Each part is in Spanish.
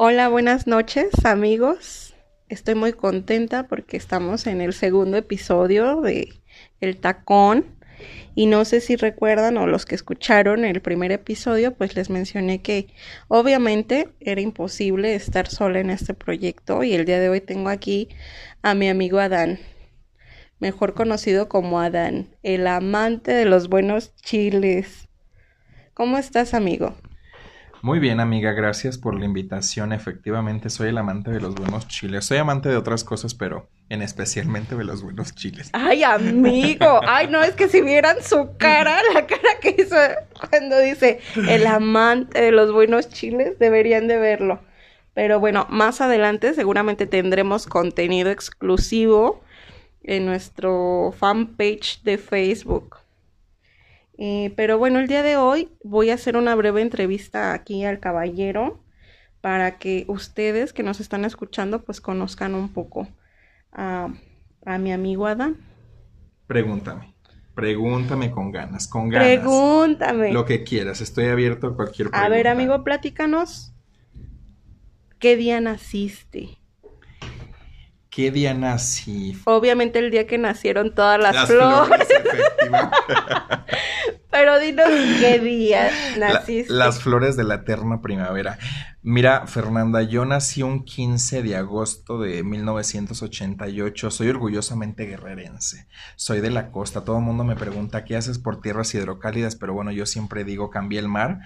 Hola, buenas noches amigos. Estoy muy contenta porque estamos en el segundo episodio de El Tacón. Y no sé si recuerdan o los que escucharon el primer episodio, pues les mencioné que obviamente era imposible estar sola en este proyecto y el día de hoy tengo aquí a mi amigo Adán, mejor conocido como Adán, el amante de los buenos chiles. ¿Cómo estás, amigo? Muy bien, amiga, gracias por la invitación. Efectivamente, soy el amante de los buenos chiles. Soy amante de otras cosas, pero en especialmente de los buenos chiles. Ay, amigo. Ay, no, es que si vieran su cara, la cara que hizo cuando dice el amante de los buenos chiles, deberían de verlo. Pero bueno, más adelante seguramente tendremos contenido exclusivo en nuestro fanpage de Facebook. Eh, pero bueno, el día de hoy voy a hacer una breve entrevista aquí al caballero para que ustedes que nos están escuchando pues conozcan un poco a, a mi amigo Adán. Pregúntame. Pregúntame con ganas, con ganas. Pregúntame. Lo que quieras, estoy abierto a cualquier pregunta. A ver, amigo, platícanos. ¿Qué día naciste? ¿Qué día nací? Obviamente el día que nacieron todas las, flores. Pero dinos qué día naciste. las flores de la eterna primavera. Mira, Fernanda, yo nací un 15 de agosto de 1988. Soy orgullosamente guerrerense. Soy de la costa. Todo el mundo me pregunta qué haces por tierras hidrocálidas, pero bueno, yo siempre digo cambié el mar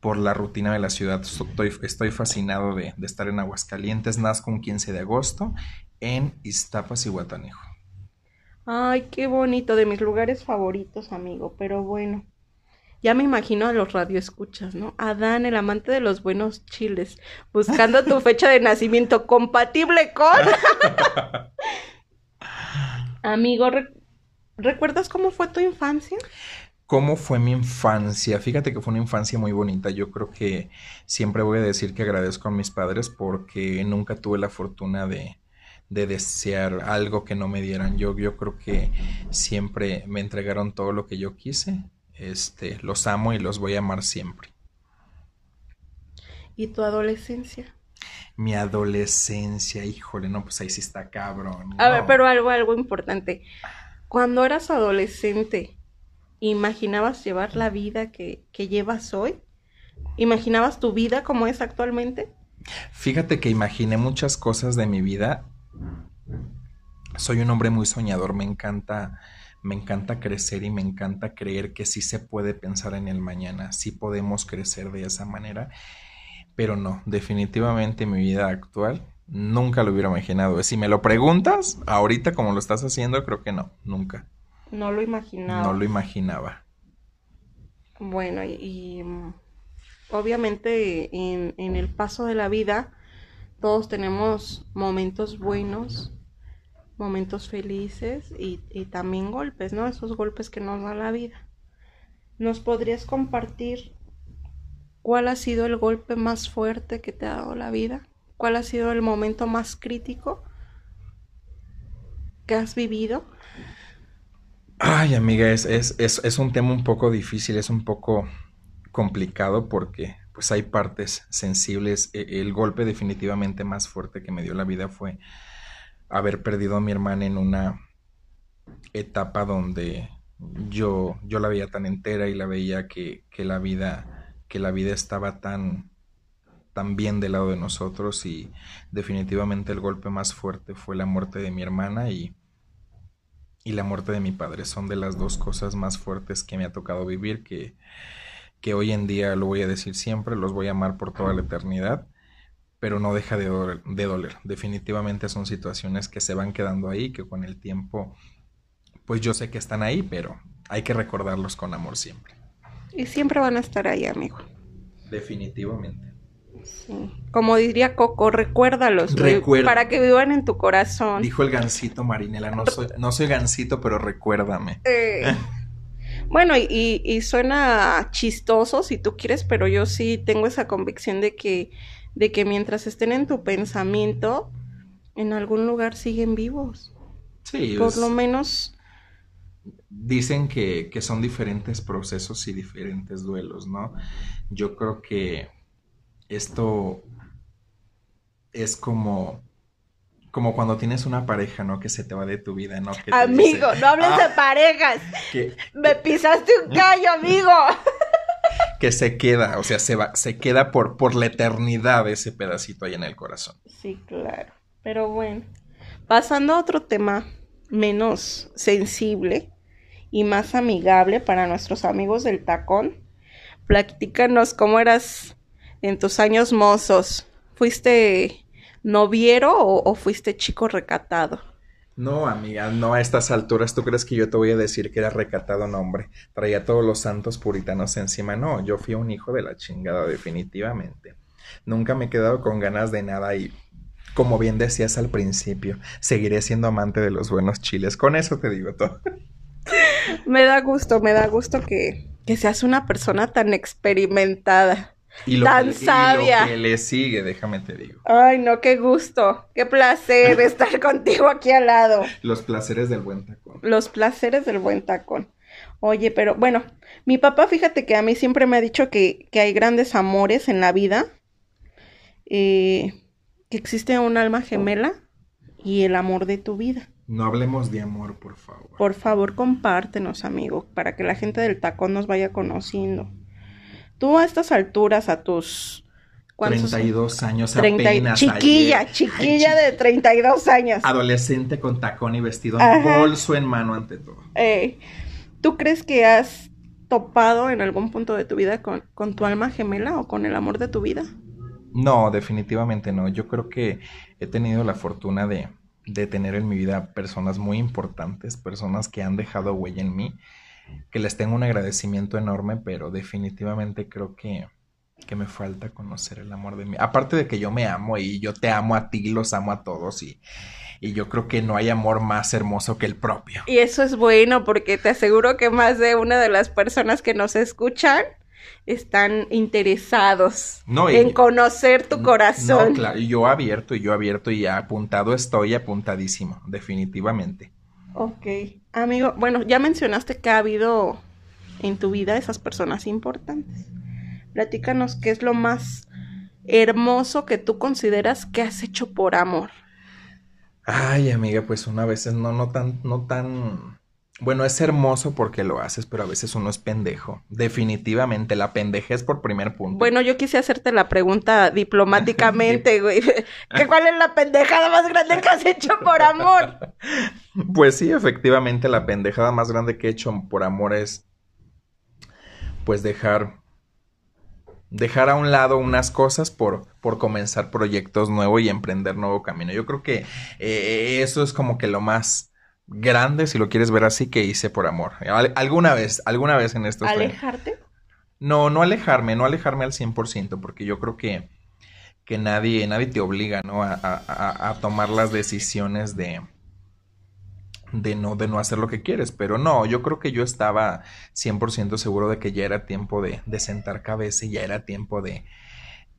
por la rutina de la ciudad. Estoy, estoy fascinado de, de, estar en Aguascalientes. Nazco un 15 de agosto en Iztapas y Guatanejo. Ay, qué bonito, de mis lugares favoritos, amigo, pero bueno. Ya me imagino a los radioescuchas, ¿no? Adán, el amante de los buenos chiles, buscando tu fecha de nacimiento compatible con... amigo, ¿recuerdas cómo fue tu infancia? ¿Cómo fue mi infancia? Fíjate que fue una infancia muy bonita. Yo creo que siempre voy a decir que agradezco a mis padres porque nunca tuve la fortuna de, de desear algo que no me dieran. Yo, yo creo que siempre me entregaron todo lo que yo quise. Este, los amo y los voy a amar siempre. ¿Y tu adolescencia? Mi adolescencia, híjole, no, pues ahí sí está cabrón. A ver, pero algo, algo importante. Cuando eras adolescente, ¿imaginabas llevar la vida que, que llevas hoy? ¿Imaginabas tu vida como es actualmente? Fíjate que imaginé muchas cosas de mi vida. Soy un hombre muy soñador, me encanta, me encanta crecer y me encanta creer que sí se puede pensar en el mañana, sí podemos crecer de esa manera, pero no, definitivamente mi vida actual nunca lo hubiera imaginado. Si me lo preguntas, ahorita como lo estás haciendo, creo que no, nunca. No lo imaginaba. No lo imaginaba. Bueno, y, y obviamente en, en el paso de la vida todos tenemos momentos buenos, momentos felices y, también golpes, ¿no? Esos golpes que nos da la vida. ¿Nos podrías compartir cuál ha sido el golpe más fuerte que te ha dado la vida? ¿Cuál ha sido el momento más crítico que has vivido? Ay, amiga, es, es, es, es un tema un poco difícil, es un poco complicado porque pues hay partes sensibles. E, el golpe definitivamente más fuerte que me dio la vida fue haber perdido a mi hermana en una etapa donde yo, yo la veía tan entera y la veía que, que la vida, que la vida estaba tan, tan bien del lado de nosotros y definitivamente el golpe más fuerte fue la muerte de mi hermana y, y la muerte de mi padre. Son de las dos cosas más fuertes que me ha tocado vivir que que hoy en día lo voy a decir siempre, los voy a amar por toda la eternidad, pero no deja de doler, de doler. Definitivamente son situaciones que se van quedando ahí, que con el tiempo, pues yo sé que están ahí, pero hay que recordarlos con amor siempre. Y siempre van a estar ahí, amigo. Definitivamente. Sí. Como diría Coco, recuérdalos Recuerda. para que vivan en tu corazón. Dijo el gancito Marinela, no soy, no soy gancito, pero recuérdame. Eh. Bueno, y, y, suena chistoso si tú quieres, pero yo sí tengo esa convicción de que, de que mientras estén en tu pensamiento, en algún lugar siguen vivos. Sí. Por lo menos. Dicen que, que son diferentes procesos y diferentes duelos, ¿no? Yo creo que esto es como como cuando tienes una pareja, ¿no? Que se te va de tu vida, ¿no? Que Amigo, dice, no hables "Ah", de parejas. que, Me pisaste un gallo, amigo. Que se queda, o sea, se va, se queda por, por la eternidad ese pedacito ahí en el corazón. Sí, claro. Pero bueno, pasando a otro tema menos sensible y más amigable para nuestros amigos del tacón, platícanos cómo eras en tus años mozos. ¿Fuiste noviero o, o fuiste chico recatado? No, amiga, no a estas alturas. ¿Tú crees que yo te voy a decir que era recatado? No, hombre. Traía todos los santos puritanos encima. No, yo fui un hijo de la chingada, definitivamente. Nunca me he quedado con ganas de nada y, como bien decías al principio, seguiré siendo amante de los buenos chiles. Con eso te digo todo. Me da gusto, me da gusto que, que seas una persona tan experimentada. Y lo, Tan que, y sabia. lo que le sigue, déjame te digo. Ay, no, qué gusto, qué placer estar contigo aquí al lado. Los placeres del buen tacón. Los placeres del buen tacón. Oye, pero bueno, mi papá, fíjate que a mí siempre me ha dicho que, que hay grandes amores en la vida, eh, que existe un alma gemela y el amor de tu vida. No hablemos de amor, por favor. Por favor, compártenos, amigo, para que la gente del tacón nos vaya conociendo. Tú a estas alturas, a tus... ¿cuántos? 32 años Treinta y- apenas. chiquilla, ayer. chiquilla Ay, de 32 años. Adolescente con tacón y vestido, Ajá. bolso en mano ante todo. Eh, ¿Tú crees que has topado en algún punto de tu vida con, con tu alma gemela o con el amor de tu vida? No, definitivamente no. Yo creo que he tenido la fortuna de, de tener en mi vida personas muy importantes, personas que han dejado huella en mí, que les tengo un agradecimiento enorme, pero definitivamente creo que, que me falta conocer el amor de mí. Aparte de que yo me amo y yo te amo a ti, los amo a todos y, y yo creo que no hay amor más hermoso que el propio. Y eso es bueno porque te aseguro que más de una de las personas que nos escuchan están interesados No, y- en conocer tu corazón. No, claro, y yo abierto y yo abierto y apuntado estoy, apuntadísimo, definitivamente. Ok. Amigo, bueno, ya mencionaste que ha habido en tu vida esas personas importantes. Platícanos qué es lo más hermoso que tú consideras que has hecho por amor. Ay, amiga, pues uno a veces no, no tan, no tan. Bueno, es hermoso porque lo haces, pero a veces uno es pendejo. Definitivamente, la pendejez por primer punto. Bueno, yo quise hacerte la pregunta diplomáticamente, güey. ¿Qué cuál es la pendejada más grande que has hecho por amor? Pues sí, efectivamente, la pendejada más grande que he hecho por amor es. Pues dejar. Dejar a un lado unas cosas por, por comenzar proyectos nuevos y emprender nuevo camino. Yo creo que eh, eso es como que lo más grande, si lo quieres ver así, que hice por amor. Al- Alguna vez, alguna vez en estos años. ¿Alejarte? No, no alejarme, no alejarme al 100%, porque yo creo que, que nadie, nadie te obliga, ¿no? A, a- a- tomar las decisiones de, de no, de no hacer lo que quieres. Pero no, yo creo que yo estaba 100% seguro de que ya era tiempo de, de sentar cabeza y ya era tiempo de,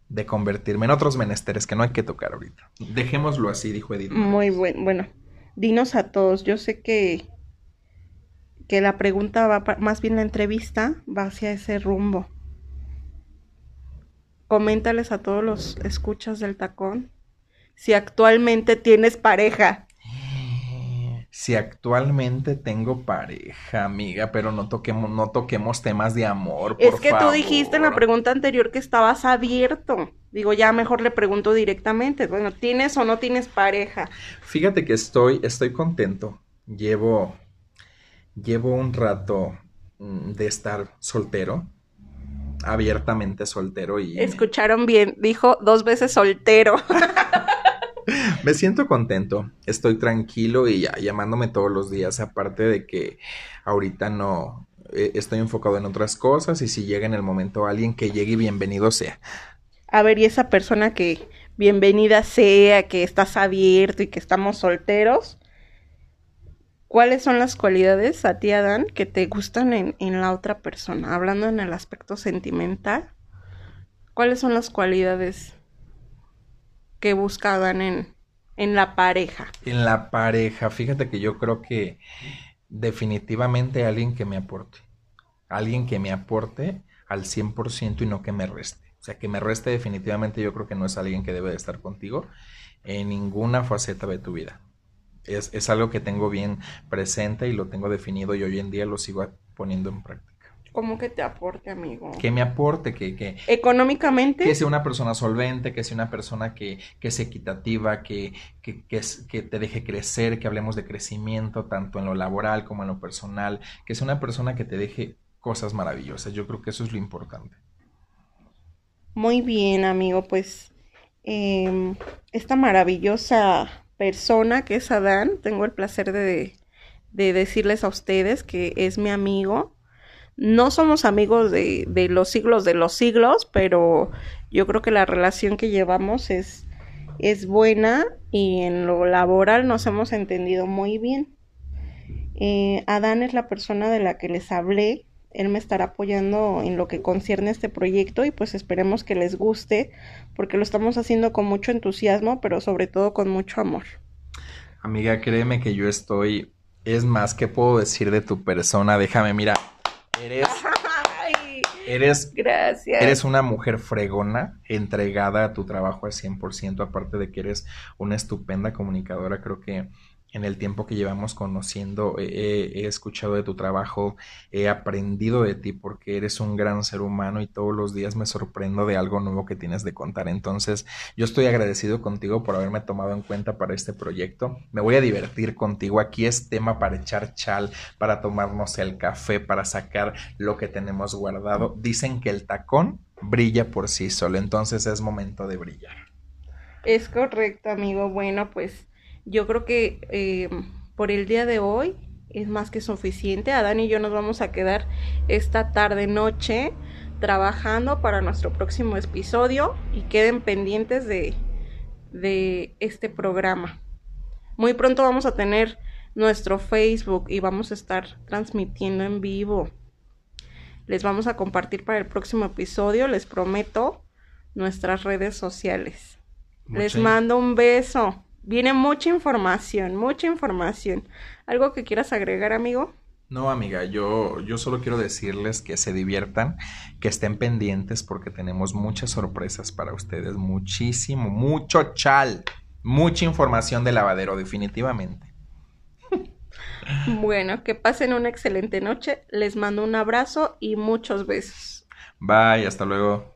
de convertirme en otros menesteres que no hay que tocar ahorita. Dejémoslo así, dijo Edith. Muy bueno. Bueno, dinos a todos. Yo sé que, que la pregunta va, más bien la entrevista va hacia ese rumbo. Coméntales a todos los escuchas del tacón si actualmente tienes pareja. Si actualmente tengo pareja, amiga, pero no toquemos, no toquemos temas de amor, por es que tú dijiste en la pregunta anterior que estabas abierto. Digo, ya mejor le pregunto directamente. Bueno, ¿tienes o no tienes pareja? Fíjate que estoy, estoy contento. Llevo, llevo un rato mm, de estar soltero, abiertamente soltero y Escucharon bien, dijo dos veces soltero. me siento contento. Estoy tranquilo y ya llamándome todos los días. Aparte de que ahorita no eh, estoy enfocado en otras cosas y si llega en el momento alguien que llegue, bienvenido sea. A ver, y esa persona que bienvenida sea, que estás abierto y que estamos solteros, ¿cuáles son las cualidades a ti, Adán, que te gustan en, en la otra persona? Hablando en el aspecto sentimental, ¿cuáles son las cualidades que busca Adán en, en la pareja? En la pareja, fíjate que yo creo que definitivamente alguien que me aporte. Alguien que me aporte al 100% y no que me reste. sea, que me reste definitivamente yo creo que no es alguien que debe de estar contigo en ninguna faceta de tu vida. Es, es algo que tengo bien presente y lo tengo definido y hoy en día lo sigo poniendo en práctica. ¿Cómo que te aporte, amigo? Que me aporte, que... que Económicamente. Que sea una persona solvente, que sea una persona que, que sea equitativa, que, que, que, que, te deje crecer, que hablemos de crecimiento tanto en lo laboral como en lo personal, que sea una persona que te deje cosas maravillosas. Yo creo que eso es lo importante. Muy bien, amigo, pues eh, esta maravillosa persona que es Adán, tengo el placer de, de decirles a ustedes que es mi amigo no somos amigos de, de, los siglos de los siglos, pero yo creo que la relación que llevamos es, es buena y en lo laboral nos hemos entendido muy bien. Eh, Adán es la persona de la que les hablé. Él me estará apoyando en lo que concierne este proyecto y pues esperemos que les guste porque lo estamos haciendo con mucho entusiasmo, pero sobre todo con mucho amor. Amiga, créeme que yo estoy... Es más, ¿qué puedo decir de tu persona? Déjame, mira, Eres. Ay, eres. Gracias. Eres una mujer fregona, entregada a tu trabajo al 100%, aparte de que eres una estupenda comunicadora. Creo que en el tiempo que llevamos conociendo, he, he, escuchado de tu trabajo, he aprendido de ti porque eres un gran ser humano y todos los días me sorprendo de algo nuevo que tienes de contar. Entonces, yo estoy agradecido contigo por haberme tomado en cuenta para este proyecto. Me voy a divertir contigo. Aquí es tema para echar chal, para tomarnos el café, para sacar lo que tenemos guardado. Dicen que el tacón brilla por sí solo, entonces es momento de brillar. Es correcto, amigo. Bueno, pues yo creo que eh, por el día de hoy es más que suficiente. Adán y yo nos vamos a quedar esta tarde noche trabajando para nuestro próximo episodio y queden pendientes de, de este programa. Muy pronto vamos a tener nuestro Facebook y vamos a estar transmitiendo en vivo. Les vamos a compartir para el próximo episodio, les prometo, nuestras redes sociales. Les mando un beso. Viene mucha información, mucha información. ¿Algo que quieras agregar, amigo? No, amiga, yo, yo solo quiero decirles que se diviertan, que estén pendientes porque tenemos muchas sorpresas para ustedes, muchísimo, mucho chal, mucha información de lavadero, definitivamente. bueno, que pasen una excelente noche, les mando un abrazo y muchos besos. Bye, hasta luego.